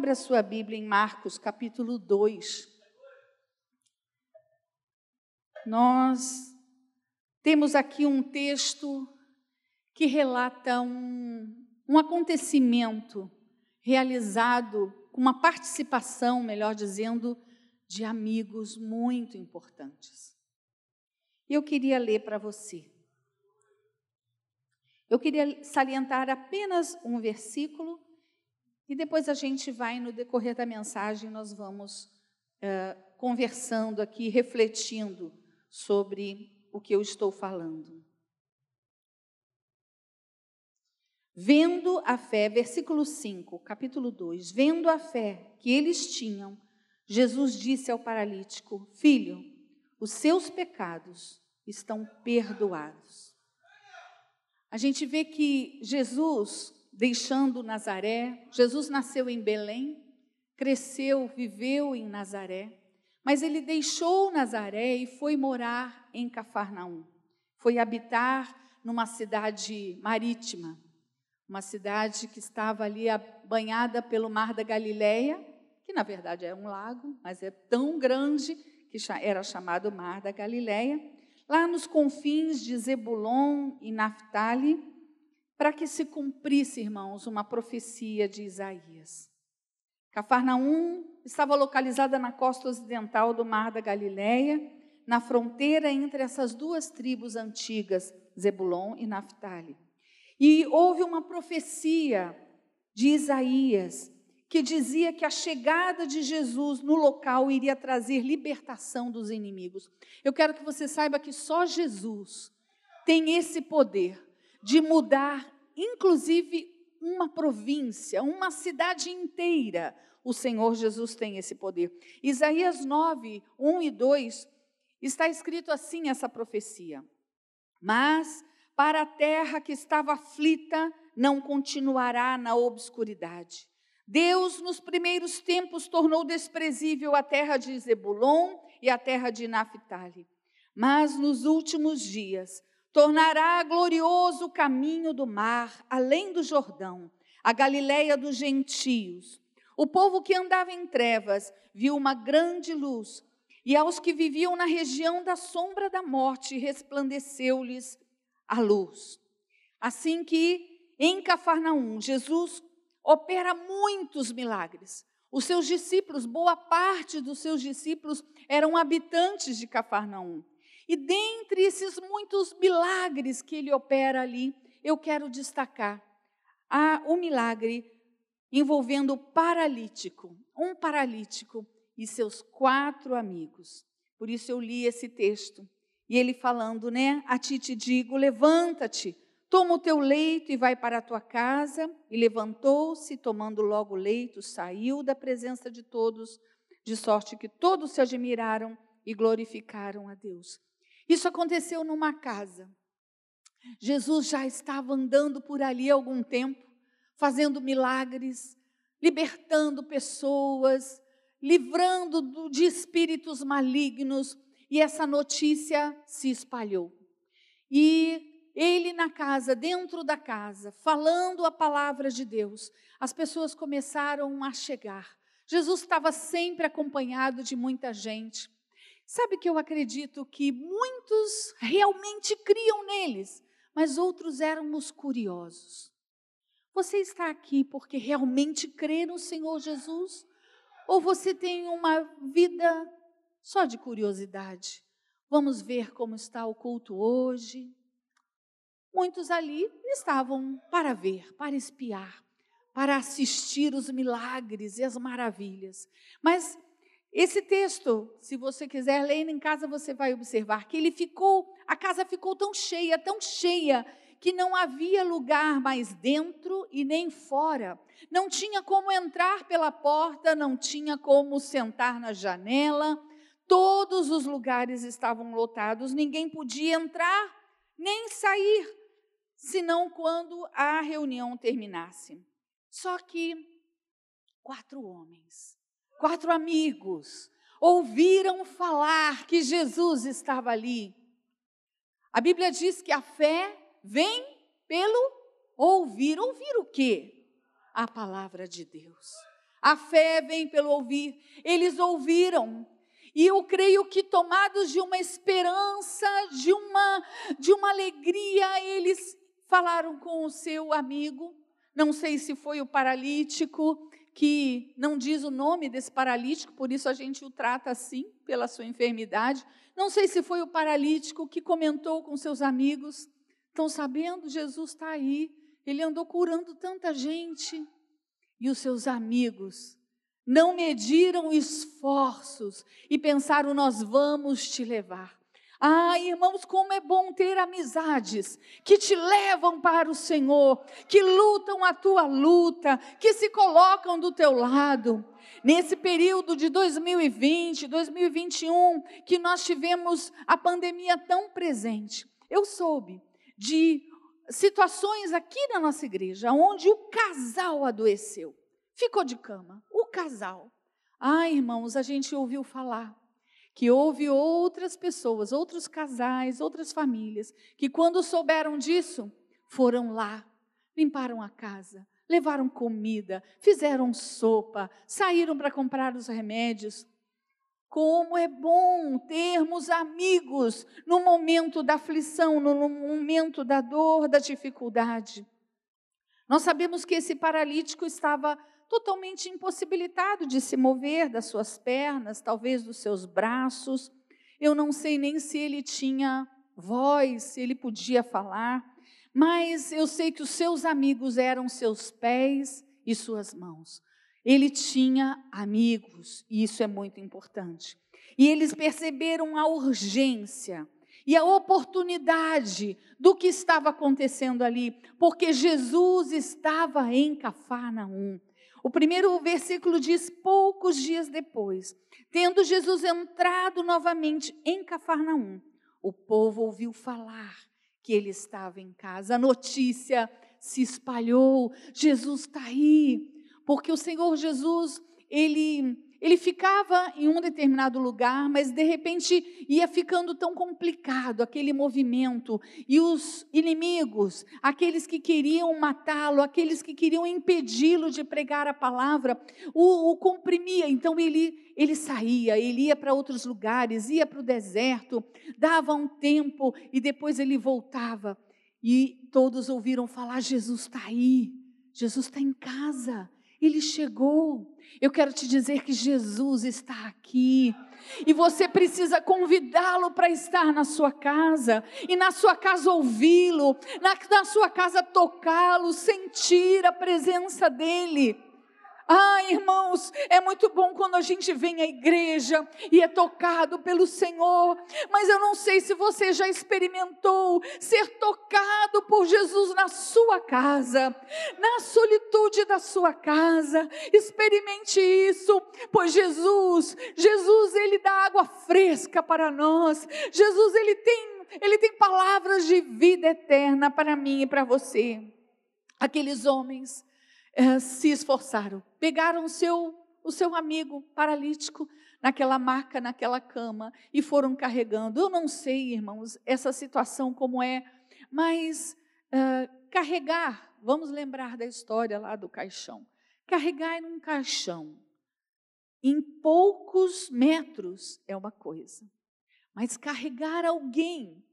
Abra sua Bíblia em Marcos, capítulo 2. Nós temos aqui um texto que relata um, um acontecimento realizado com uma participação, melhor dizendo, de amigos muito importantes. Eu queria ler para você. Eu queria salientar apenas um versículo e depois a gente vai, no decorrer da mensagem, nós vamos uh, conversando aqui, refletindo sobre o que eu estou falando. Vendo a fé, versículo 5, capítulo 2: Vendo a fé que eles tinham, Jesus disse ao paralítico: Filho, os seus pecados estão perdoados. A gente vê que Jesus, deixando Nazaré, Jesus nasceu em Belém, cresceu, viveu em Nazaré, mas ele deixou Nazaré e foi morar em Cafarnaum. Foi habitar numa cidade marítima, uma cidade que estava ali banhada pelo Mar da Galileia, que na verdade é um lago, mas é tão grande que era chamado Mar da Galileia, lá nos confins de Zebulon e Naphtali, para que se cumprisse, irmãos, uma profecia de Isaías. Cafarnaum estava localizada na costa ocidental do Mar da Galileia, na fronteira entre essas duas tribos antigas, Zebulon e Naphtali. E houve uma profecia de Isaías que dizia que a chegada de Jesus no local iria trazer libertação dos inimigos. Eu quero que você saiba que só Jesus tem esse poder de mudar, inclusive, uma província, uma cidade inteira. O Senhor Jesus tem esse poder. Isaías 9, 1 e 2, está escrito assim essa profecia. Mas para a terra que estava aflita, não continuará na obscuridade Deus, nos primeiros tempos, tornou desprezível a terra de Zebulon e a terra de Naphtali. Mas nos últimos dias, tornará glorioso o caminho do mar, além do Jordão, a Galileia dos gentios. O povo que andava em trevas viu uma grande luz, e aos que viviam na região da sombra da morte resplandeceu-lhes a luz. Assim que em Cafarnaum, Jesus opera muitos milagres. Os seus discípulos, boa parte dos seus discípulos eram habitantes de Cafarnaum. E dentre esses muitos milagres que ele opera ali, eu quero destacar um milagre envolvendo o paralítico, um paralítico e seus quatro amigos. Por isso eu li esse texto. E ele falando, né? A ti te digo, levanta-te, Toma o teu leito e vai para a tua casa. E levantou-se, tomando logo o leito, saiu da presença de todos, de sorte que todos se admiraram e glorificaram a Deus. Isso aconteceu numa casa. Jesus já estava andando por ali há algum tempo, fazendo milagres, libertando pessoas, livrando de espíritos malignos, e essa notícia se espalhou. E ele na casa, dentro da casa, falando a palavra de Deus, as pessoas começaram a chegar. Jesus estava sempre acompanhado de muita gente. Sabe que eu acredito que muitos realmente criam neles, mas outros éramos curiosos. Você está aqui porque realmente crê no Senhor Jesus? Ou você tem uma vida só de curiosidade? Vamos ver como está o culto hoje. Muitos ali estavam para ver, para espiar, para assistir os milagres e as maravilhas. Mas esse texto, se você quiser ler em casa, você vai observar que ele ficou, a casa ficou tão cheia, tão cheia, que não havia lugar mais dentro e nem fora. Não tinha como entrar pela porta, não tinha como sentar na janela. Todos os lugares estavam lotados, ninguém podia entrar nem sair senão quando a reunião terminasse. Só que quatro homens, quatro amigos, ouviram falar que Jesus estava ali. A Bíblia diz que a fé vem pelo ouvir. Ouvir o quê? A palavra de Deus. A fé vem pelo ouvir. Eles ouviram. E eu creio que tomados de uma esperança, de uma de uma alegria, eles falaram com o seu amigo. Não sei se foi o paralítico, que não diz o nome desse paralítico, por isso a gente o trata assim, pela sua enfermidade. Não sei se foi o paralítico que comentou com seus amigos. Estão sabendo? Jesus está aí. Ele andou curando tanta gente. E os seus amigos não mediram esforços e pensaram: nós vamos te levar. Ah, irmãos, como é bom ter amizades que te levam para o Senhor, que lutam a tua luta, que se colocam do teu lado. Nesse período de 2020, 2021, que nós tivemos a pandemia tão presente, eu soube de situações aqui na nossa igreja onde o casal adoeceu, ficou de cama, o casal. Ah, irmãos, a gente ouviu falar que houve outras pessoas, outros casais, outras famílias, que quando souberam disso, foram lá, limparam a casa, levaram comida, fizeram sopa, saíram para comprar os remédios. Como é bom termos amigos no momento da aflição, no momento da dor, da dificuldade. Nós sabemos que esse paralítico estava totalmente impossibilitado de se mover das suas pernas, talvez dos seus braços. Eu não sei nem se ele tinha voz, se ele podia falar, mas eu sei que os seus amigos eram seus pés e suas mãos. Ele tinha amigos, e isso é muito importante. E eles perceberam a urgência e a oportunidade do que estava acontecendo ali, porque Jesus estava em Cafarnaum. O primeiro versículo diz: poucos dias depois, tendo Jesus entrado novamente em Cafarnaum, o povo ouviu falar que ele estava em casa. A notícia se espalhou: Jesus está aí, porque o Senhor Jesus, ele ele ficava em um determinado lugar, mas de repente ia ficando tão complicado aquele movimento, e os inimigos, aqueles que queriam matá-lo, aqueles que queriam impedi-lo de pregar a palavra, o, o comprimia. Então ele, ele saía, ele ia para outros lugares, ia para o deserto, dava um tempo e depois ele voltava. E todos ouviram falar: Jesus está aí, Jesus está em casa. Ele chegou. Eu quero te dizer que Jesus está aqui. E você precisa convidá-lo para estar na sua casa. E na sua casa ouvi-lo. Na, na sua casa tocá-lo, sentir a presença dEle. Ah, irmãos, é muito bom quando a gente vem à igreja e é tocado pelo Senhor, mas eu não sei se você já experimentou ser tocado por Jesus na sua casa, na solitude da sua casa. Experimente isso, pois Jesus, Jesus, ele dá água fresca para nós. Jesus, ele tem, ele tem palavras de vida eterna para mim e para você. Aqueles homens é, se esforçaram, pegaram o seu, o seu amigo paralítico naquela maca, naquela cama e foram carregando. Eu não sei, irmãos, essa situação como é, mas uh, carregar, vamos lembrar da história lá do caixão. Carregar em um caixão em poucos metros é uma coisa, mas carregar alguém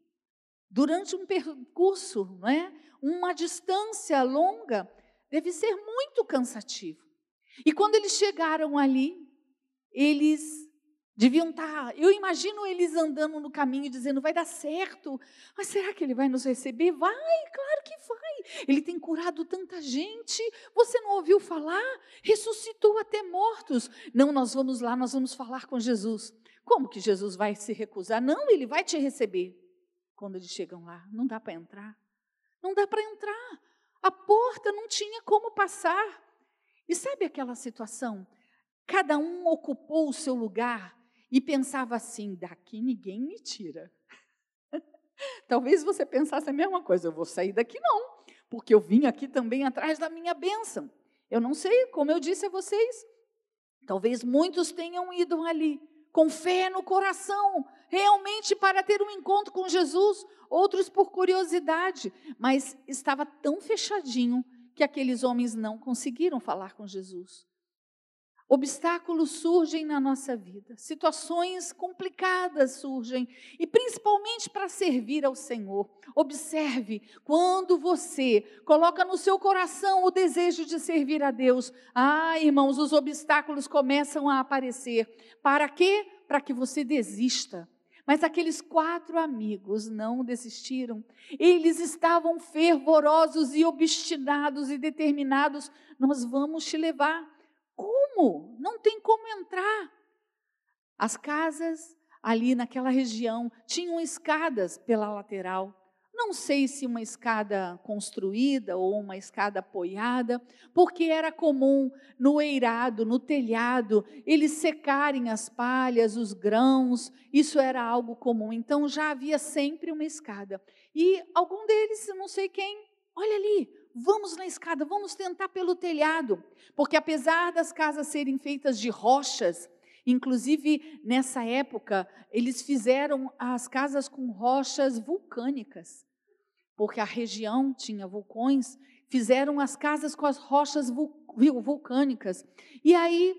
durante um percurso, não é? uma distância longa, deve ser muito cansativo. E quando eles chegaram ali, eles deviam estar. Tá, eu imagino eles andando no caminho dizendo: vai dar certo. Mas será que ele vai nos receber? Vai, claro que vai. Ele tem curado tanta gente. Você não ouviu falar? Ressuscitou até mortos. Não, nós vamos lá, nós vamos falar com Jesus. Como que Jesus vai se recusar? Não, ele vai te receber. Quando eles chegam lá, não dá para entrar. Não dá para entrar. A porta não tinha como passar. E sabe aquela situação? Cada um ocupou o seu lugar e pensava assim: daqui ninguém me tira. Talvez você pensasse a mesma coisa, eu vou sair daqui não, porque eu vim aqui também atrás da minha bênção. Eu não sei, como eu disse a vocês, talvez muitos tenham ido ali com fé no coração, realmente para ter um encontro com Jesus, outros por curiosidade, mas estava tão fechadinho que aqueles homens não conseguiram falar com Jesus. Obstáculos surgem na nossa vida, situações complicadas surgem, e principalmente para servir ao Senhor. Observe, quando você coloca no seu coração o desejo de servir a Deus, ah, irmãos, os obstáculos começam a aparecer. Para quê? Para que você desista. Mas aqueles quatro amigos não desistiram. Eles estavam fervorosos e obstinados e determinados: nós vamos te levar como? Não tem como entrar. As casas ali naquela região tinham escadas pela lateral. Não sei se uma escada construída ou uma escada apoiada, porque era comum no eirado, no telhado, eles secarem as palhas, os grãos, isso era algo comum. Então já havia sempre uma escada. E algum deles, não sei quem, olha ali, Vamos na escada, vamos tentar pelo telhado, porque apesar das casas serem feitas de rochas, inclusive nessa época, eles fizeram as casas com rochas vulcânicas, porque a região tinha vulcões, fizeram as casas com as rochas vulcânicas. E aí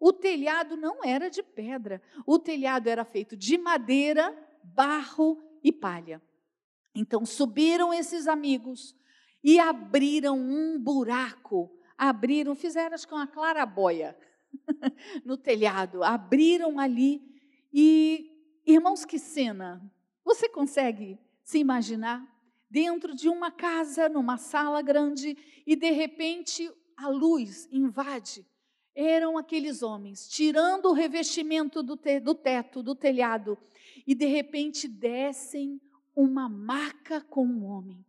o telhado não era de pedra, o telhado era feito de madeira, barro e palha. Então subiram esses amigos, e abriram um buraco, abriram, fizeram acho que uma clarabóia no telhado, abriram ali e, irmãos, que cena! Você consegue se imaginar? Dentro de uma casa, numa sala grande, e de repente a luz invade. Eram aqueles homens tirando o revestimento do, te, do teto, do telhado, e de repente descem uma maca com um homem.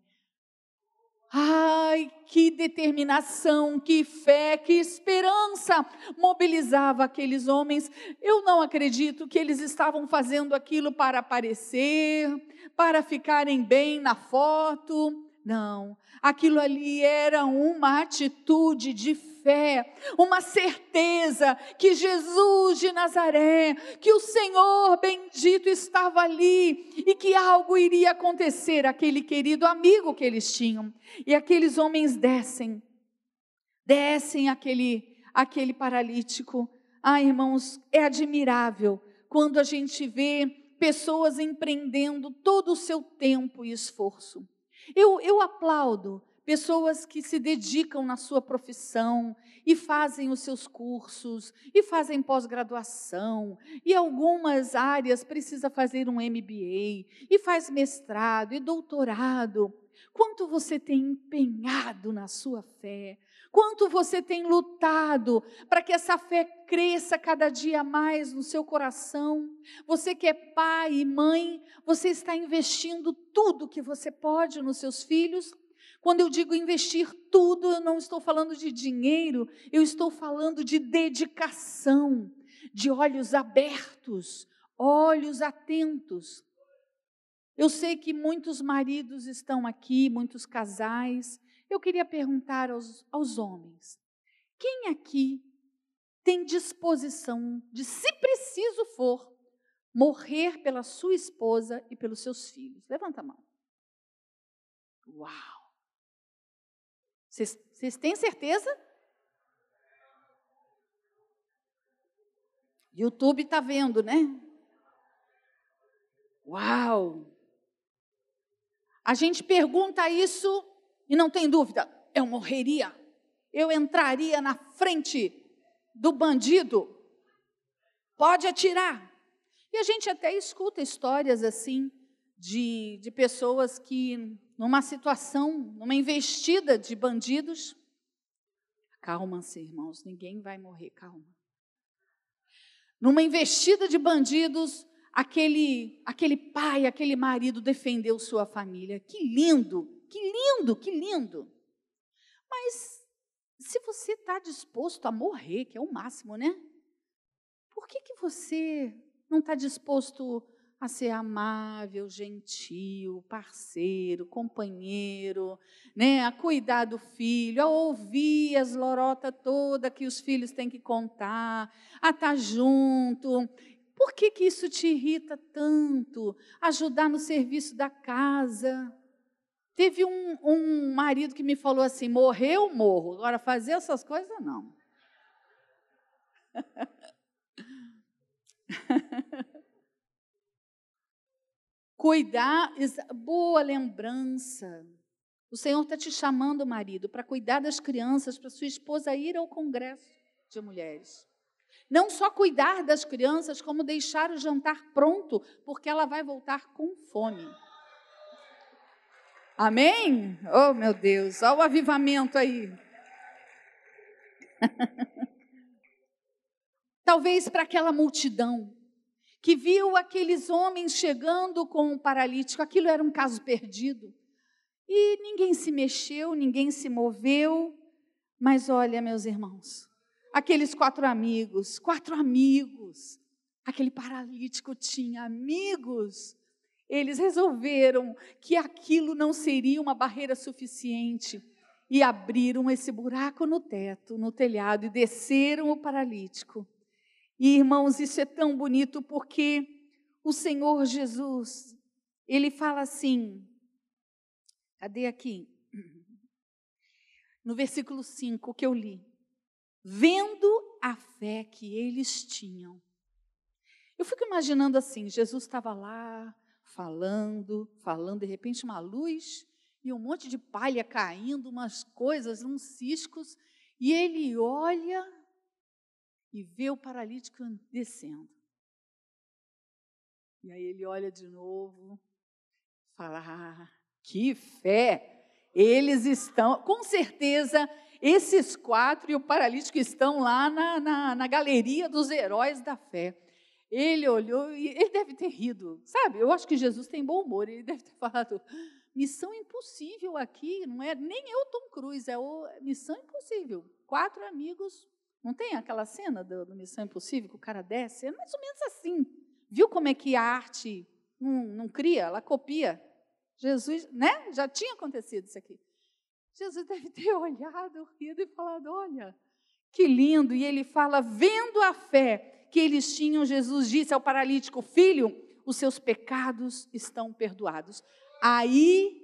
Ai, que determinação, que fé, que esperança mobilizava aqueles homens. Eu não acredito que eles estavam fazendo aquilo para aparecer, para ficarem bem na foto. Não, aquilo ali era uma atitude de fé, uma certeza que Jesus de Nazaré, que o Senhor bendito estava ali e que algo iria acontecer aquele querido amigo que eles tinham. E aqueles homens descem, descem aquele aquele paralítico. Ah, irmãos, é admirável quando a gente vê pessoas empreendendo todo o seu tempo e esforço. Eu, eu aplaudo pessoas que se dedicam na sua profissão e fazem os seus cursos e fazem pós-graduação e algumas áreas precisa fazer um MBA e faz mestrado e doutorado. Quanto você tem empenhado na sua fé? Quanto você tem lutado para que essa fé cresça cada dia mais no seu coração? Você que é pai e mãe, você está investindo tudo que você pode nos seus filhos? Quando eu digo investir tudo, eu não estou falando de dinheiro, eu estou falando de dedicação, de olhos abertos, olhos atentos. Eu sei que muitos maridos estão aqui, muitos casais. Eu queria perguntar aos, aos homens: quem aqui tem disposição de, se preciso for, morrer pela sua esposa e pelos seus filhos? Levanta a mão. Uau! Vocês têm certeza? YouTube está vendo, né? Uau! A gente pergunta isso e não tem dúvida, eu morreria. Eu entraria na frente do bandido. Pode atirar. E a gente até escuta histórias assim de, de pessoas que numa situação, numa investida de bandidos. Calma-se, irmãos, ninguém vai morrer, calma. Numa investida de bandidos, aquele, aquele pai, aquele marido defendeu sua família. Que lindo, que lindo, que lindo. Mas se você está disposto a morrer, que é o máximo, né? Por que, que você não está disposto a ser amável, gentil, parceiro, companheiro, né, a cuidar do filho, a ouvir as lorotas toda que os filhos têm que contar, a estar junto. Por que, que isso te irrita tanto? Ajudar no serviço da casa. Teve um, um marido que me falou assim: morreu, morro. Agora, fazer essas coisas, não. Cuidar, boa lembrança. O Senhor está te chamando, marido, para cuidar das crianças, para sua esposa ir ao congresso de mulheres. Não só cuidar das crianças, como deixar o jantar pronto, porque ela vai voltar com fome. Amém? Oh, meu Deus, olha o avivamento aí. Talvez para aquela multidão que viu aqueles homens chegando com um paralítico, aquilo era um caso perdido. E ninguém se mexeu, ninguém se moveu. Mas olha, meus irmãos, aqueles quatro amigos, quatro amigos, aquele paralítico tinha amigos. Eles resolveram que aquilo não seria uma barreira suficiente e abriram esse buraco no teto, no telhado e desceram o paralítico. E irmãos, isso é tão bonito porque o Senhor Jesus, ele fala assim: Cadê aqui? No versículo 5 que eu li. Vendo a fé que eles tinham. Eu fico imaginando assim: Jesus estava lá, falando, falando, de repente uma luz e um monte de palha caindo, umas coisas, uns ciscos, e ele olha e vê o paralítico descendo. E aí ele olha de novo, fala: ah, que fé! Eles estão, com certeza, esses quatro e o paralítico estão lá na, na, na galeria dos heróis da fé. Ele olhou e ele deve ter rido, sabe? Eu acho que Jesus tem bom humor, ele deve ter falado: missão impossível aqui, não é nem eu, Tom Cruise, é o Missão Impossível. Quatro amigos, não tem aquela cena do, do Missão Impossível que o cara desce? É mais ou menos assim. Viu como é que a arte não, não cria, ela copia? Jesus, né? Já tinha acontecido isso aqui. Jesus deve ter olhado, rido e falado: olha, que lindo. E ele fala: vendo a fé que eles tinham, Jesus disse ao paralítico: Filho, os seus pecados estão perdoados. Aí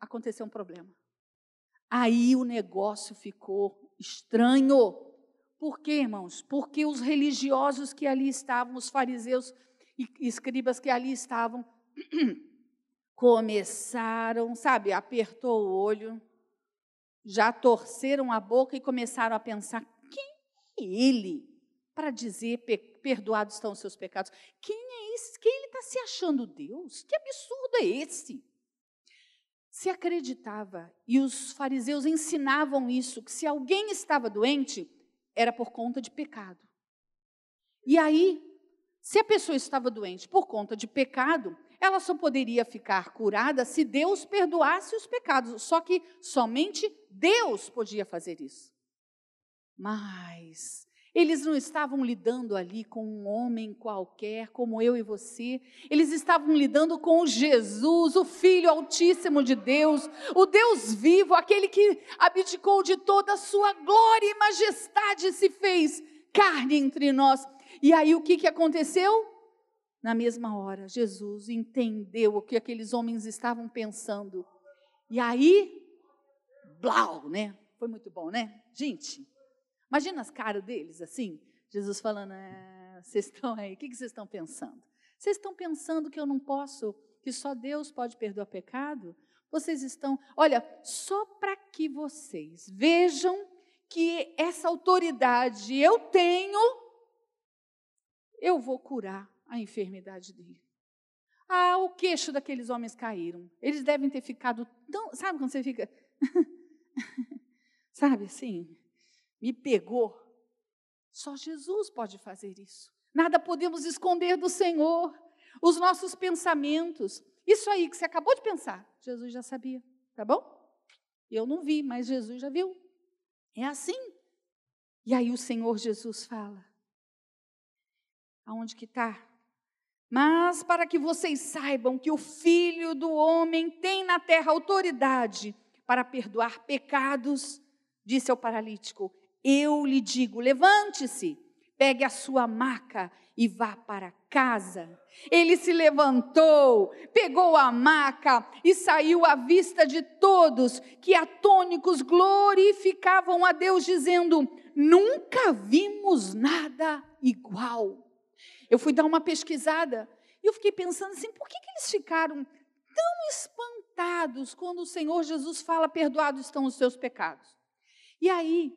aconteceu um problema. Aí o negócio ficou estranho. Por quê, irmãos? Porque os religiosos que ali estavam, os fariseus e escribas que ali estavam, começaram, sabe, apertou o olho, já torceram a boca e começaram a pensar: quem é ele para dizer perdoados estão os seus pecados? Quem é esse? Quem ele está se achando Deus? Que absurdo é esse? Se acreditava, e os fariseus ensinavam isso, que se alguém estava doente, era por conta de pecado. E aí, se a pessoa estava doente por conta de pecado, ela só poderia ficar curada se Deus perdoasse os pecados. Só que somente Deus podia fazer isso. Mas eles não estavam lidando ali com um homem qualquer, como eu e você. Eles estavam lidando com Jesus, o Filho Altíssimo de Deus, o Deus vivo, aquele que abdicou de toda a sua glória e majestade, se fez carne entre nós. E aí o que, que aconteceu? Na mesma hora, Jesus entendeu o que aqueles homens estavam pensando. E aí, blau, né? Foi muito bom, né? Gente, imagina as caras deles assim. Jesus falando, é, vocês estão aí, o que vocês estão pensando? Vocês estão pensando que eu não posso, que só Deus pode perdoar pecado? Vocês estão, olha, só para que vocês vejam que essa autoridade eu tenho, eu vou curar a enfermidade dele. Ah, o queixo daqueles homens caíram. Eles devem ter ficado tão. Sabe quando você fica. sabe assim? Me pegou. Só Jesus pode fazer isso. Nada podemos esconder do Senhor. Os nossos pensamentos. Isso aí que você acabou de pensar, Jesus já sabia, tá bom? Eu não vi, mas Jesus já viu. É assim. E aí o Senhor Jesus fala: aonde que está mas para que vocês saibam que o Filho do Homem tem na terra autoridade para perdoar pecados, disse ao paralítico: Eu lhe digo, levante-se, pegue a sua maca e vá para casa. Ele se levantou, pegou a maca e saiu à vista de todos, que atônicos glorificavam a Deus, dizendo: Nunca vimos nada igual. Eu fui dar uma pesquisada e eu fiquei pensando assim: por que, que eles ficaram tão espantados quando o Senhor Jesus fala: Perdoados estão os seus pecados? E aí,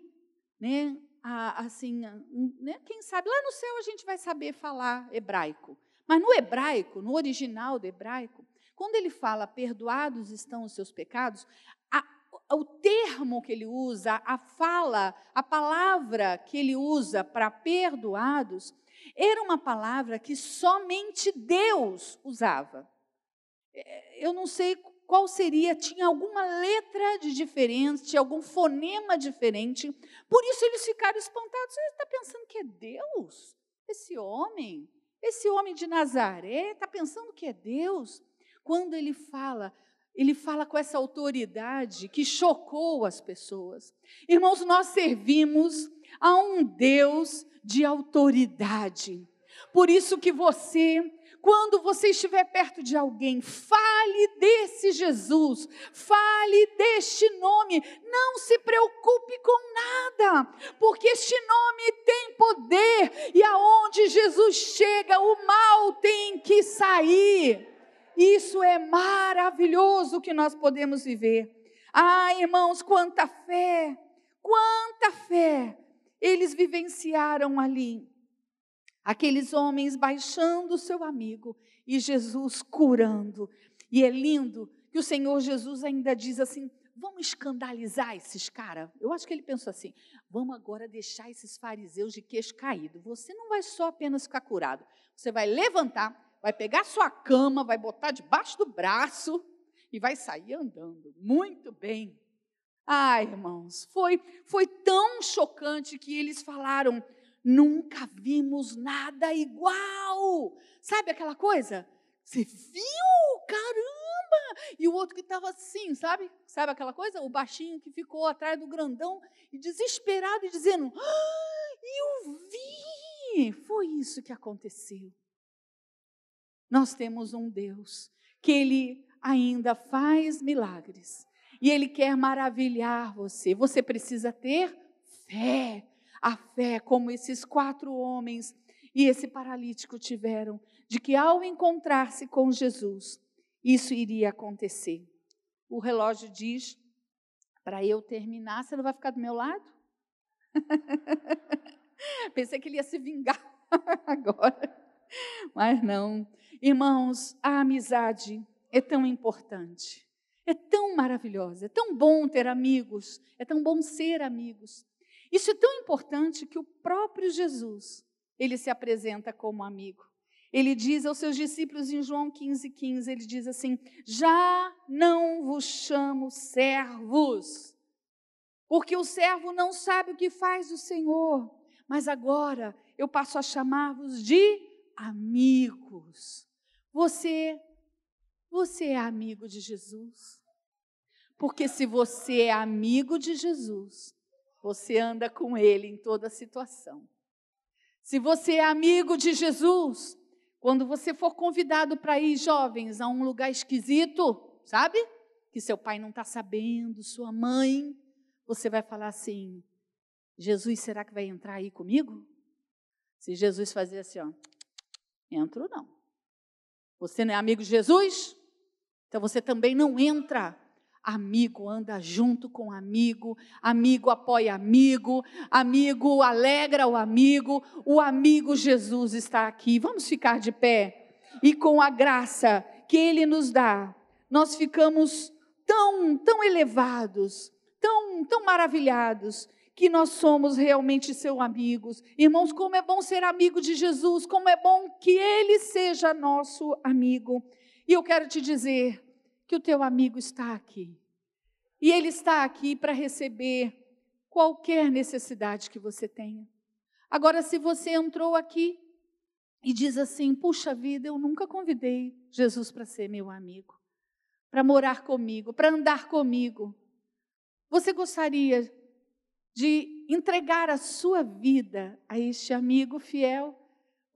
né, assim, né, quem sabe, lá no céu a gente vai saber falar hebraico. Mas no hebraico, no original do hebraico, quando ele fala perdoados estão os seus pecados, a, o termo que ele usa, a fala, a palavra que ele usa para perdoados, era uma palavra que somente Deus usava. É, eu não sei qual seria, tinha alguma letra de diferença, tinha algum fonema diferente. Por isso eles ficaram espantados. Você está pensando que é Deus? Esse homem, esse homem de Nazaré, está pensando que é Deus? Quando ele fala, ele fala com essa autoridade que chocou as pessoas. Irmãos, nós servimos a um Deus de autoridade. Por isso que você quando você estiver perto de alguém, fale desse Jesus, fale deste nome, não se preocupe com nada, porque este nome tem poder e aonde Jesus chega, o mal tem que sair. Isso é maravilhoso que nós podemos viver. Ah, irmãos, quanta fé, quanta fé eles vivenciaram ali aqueles homens baixando o seu amigo e Jesus curando. E é lindo que o Senhor Jesus ainda diz assim: vamos escandalizar esses caras. Eu acho que ele pensou assim: vamos agora deixar esses fariseus de queixo caído. Você não vai só apenas ficar curado, você vai levantar, vai pegar sua cama, vai botar debaixo do braço e vai sair andando. Muito bem. Ah, irmãos, foi, foi tão chocante que eles falaram: Nunca vimos nada igual. Sabe aquela coisa? Você viu? Caramba! E o outro que estava assim, sabe? Sabe aquela coisa? O baixinho que ficou atrás do grandão e desesperado e dizendo: ah, Eu vi! Foi isso que aconteceu. Nós temos um Deus que Ele ainda faz milagres e Ele quer maravilhar você. Você precisa ter fé a fé como esses quatro homens e esse paralítico tiveram, de que ao encontrar-se com Jesus, isso iria acontecer. O relógio diz para eu terminar, você não vai ficar do meu lado? Pensei que ele ia se vingar agora, mas não. Irmãos, a amizade é tão importante, é tão maravilhosa, é tão bom ter amigos, é tão bom ser amigos. Isso é tão importante que o próprio Jesus, ele se apresenta como amigo. Ele diz aos seus discípulos em João 15, 15, ele diz assim: Já não vos chamo servos, porque o servo não sabe o que faz o Senhor, mas agora eu passo a chamar-vos de amigos. Você, você é amigo de Jesus? Porque se você é amigo de Jesus, você anda com Ele em toda situação. Se você é amigo de Jesus, quando você for convidado para ir, jovens, a um lugar esquisito, sabe? Que seu pai não está sabendo, sua mãe, você vai falar assim: Jesus, será que vai entrar aí comigo? Se Jesus fazer assim, ó, entro não. Você não é amigo de Jesus? Então você também não entra Amigo anda junto com amigo, amigo apoia amigo, amigo alegra o amigo, o amigo Jesus está aqui. Vamos ficar de pé e com a graça que ele nos dá, nós ficamos tão, tão elevados, tão, tão maravilhados que nós somos realmente seus amigos. Irmãos, como é bom ser amigo de Jesus, como é bom que ele seja nosso amigo. E eu quero te dizer, que o teu amigo está aqui. E ele está aqui para receber qualquer necessidade que você tenha. Agora, se você entrou aqui e diz assim: puxa vida, eu nunca convidei Jesus para ser meu amigo, para morar comigo, para andar comigo. Você gostaria de entregar a sua vida a este amigo fiel?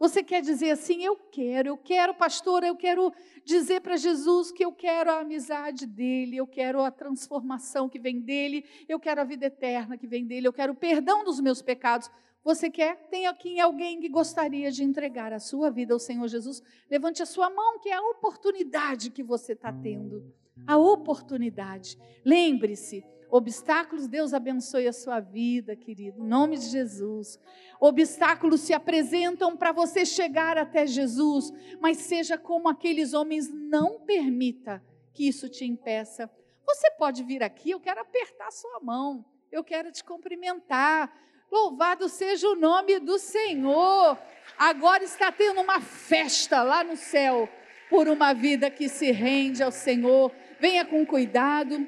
Você quer dizer assim, eu quero, eu quero, pastor, eu quero dizer para Jesus que eu quero a amizade dele, eu quero a transformação que vem dele, eu quero a vida eterna que vem dele, eu quero o perdão dos meus pecados. Você quer? Tem aqui alguém que gostaria de entregar a sua vida ao Senhor Jesus? Levante a sua mão, que é a oportunidade que você está tendo. A oportunidade. Lembre-se, obstáculos, Deus abençoe a sua vida, querido, em nome de Jesus. Obstáculos se apresentam para você chegar até Jesus, mas seja como aqueles homens, não permita que isso te impeça. Você pode vir aqui, eu quero apertar a sua mão, eu quero te cumprimentar. Louvado seja o nome do Senhor. Agora está tendo uma festa lá no céu por uma vida que se rende ao Senhor. Venha com cuidado.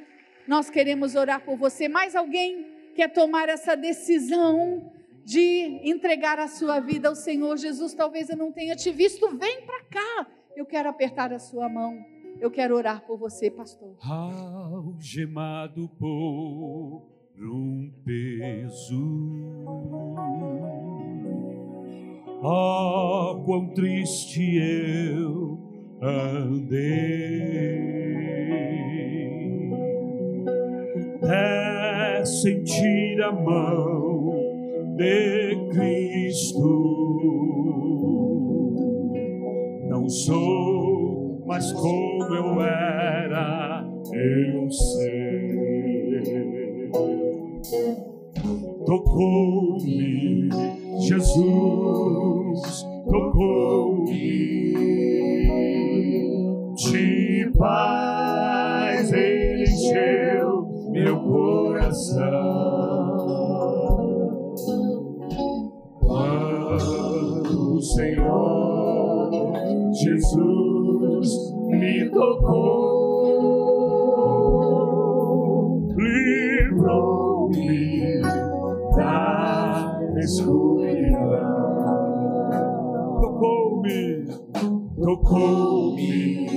Nós queremos orar por você. Mais alguém quer tomar essa decisão de entregar a sua vida ao Senhor Jesus? Talvez eu não tenha te visto. Vem para cá. Eu quero apertar a sua mão. Eu quero orar por você, pastor. Algemado por um peso. Oh, quão triste eu andei. É sentir a mão de Cristo. Não sou mais como eu era, eu sei tocou-me, Jesus tocou-me. Tocou-me, tocou-me,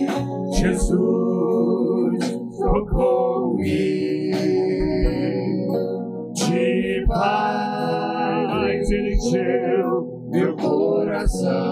Jesus tocou-me. De paz ele encheu meu coração.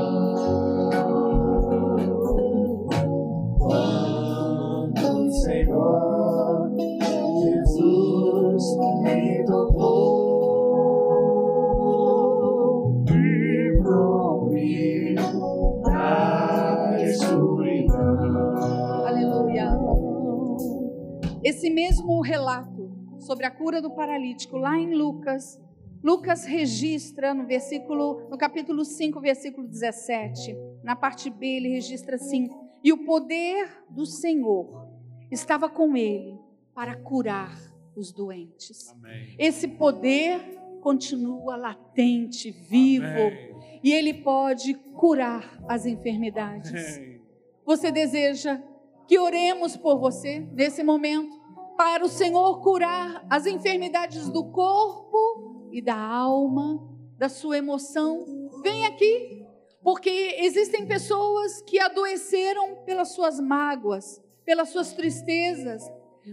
Sobre a cura do paralítico lá em Lucas, Lucas registra no versículo, no capítulo 5, versículo 17, na parte B ele registra assim: "E o poder do Senhor estava com ele para curar os doentes". Amém. Esse poder continua latente, vivo, Amém. e ele pode curar as enfermidades. Amém. Você deseja que oremos por você nesse momento, para o Senhor curar as enfermidades do corpo e da alma, da sua emoção? Vem aqui, porque existem pessoas que adoeceram pelas suas mágoas, pelas suas tristezas.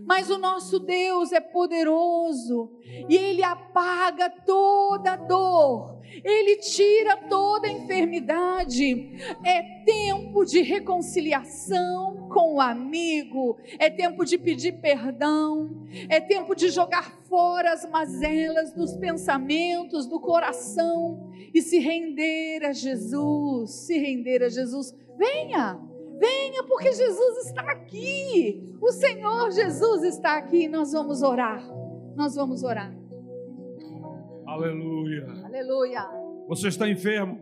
Mas o nosso Deus é poderoso e Ele apaga toda dor, Ele tira toda enfermidade. É tempo de reconciliação com o amigo, é tempo de pedir perdão, é tempo de jogar fora as mazelas dos pensamentos, do coração e se render a Jesus. Se render a Jesus. Venha! Venha, porque Jesus está aqui. O Senhor Jesus está aqui. Nós vamos orar. Nós vamos orar. Aleluia. Aleluia. Você está enfermo?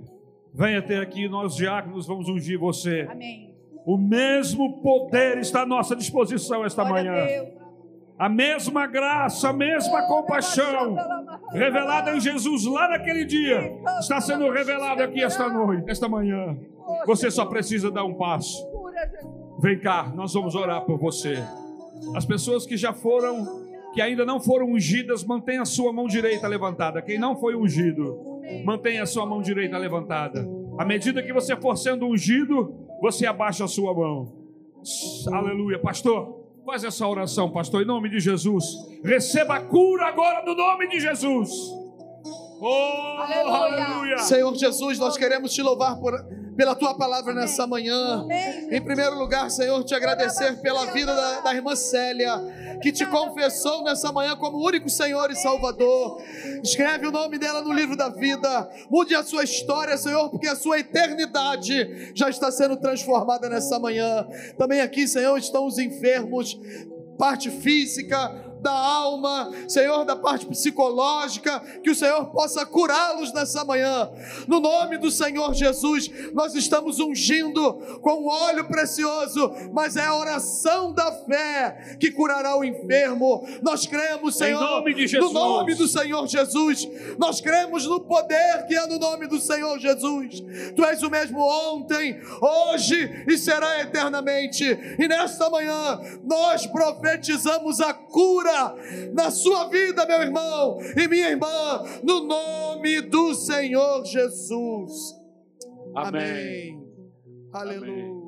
Venha até aqui, nós diáconos vamos ungir você. Amém. O mesmo poder está à nossa disposição esta Glória a manhã. Deus. A mesma graça, a mesma compaixão revelada em Jesus lá naquele dia está sendo revelada aqui esta noite, esta manhã. Você só precisa dar um passo. Vem cá, nós vamos orar por você. As pessoas que já foram, que ainda não foram ungidas, mantenha a sua mão direita levantada. Quem não foi ungido, mantenha a sua mão direita levantada. À medida que você for sendo ungido, você abaixa a sua mão. Aleluia, pastor. Faz essa oração, pastor, em nome de Jesus. Receba a cura agora no nome de Jesus. Oh, Aleluia. aleluia. Senhor Jesus, nós queremos te louvar por, pela tua palavra nessa manhã. Em primeiro lugar, Senhor, te agradecer pela vida da, da irmã Célia, que te confessou nessa manhã como único Senhor e Salvador. Escreve o nome dela no livro da vida. Mude a sua história, Senhor, porque a sua eternidade já está sendo transformada nessa manhã. Também aqui, Senhor, estão os enfermos, parte física, da alma, Senhor, da parte psicológica, que o Senhor possa curá-los nessa manhã. No nome do Senhor Jesus, nós estamos ungindo com óleo precioso, mas é a oração da fé que curará o enfermo. Nós cremos, Senhor, nome no nome do Senhor Jesus. Nós cremos no poder que é no nome do Senhor Jesus. Tu és o mesmo ontem, hoje e será eternamente. E nesta manhã nós profetizamos a cura na sua vida, meu irmão e minha irmã, no nome do Senhor Jesus. Amém. Aleluia.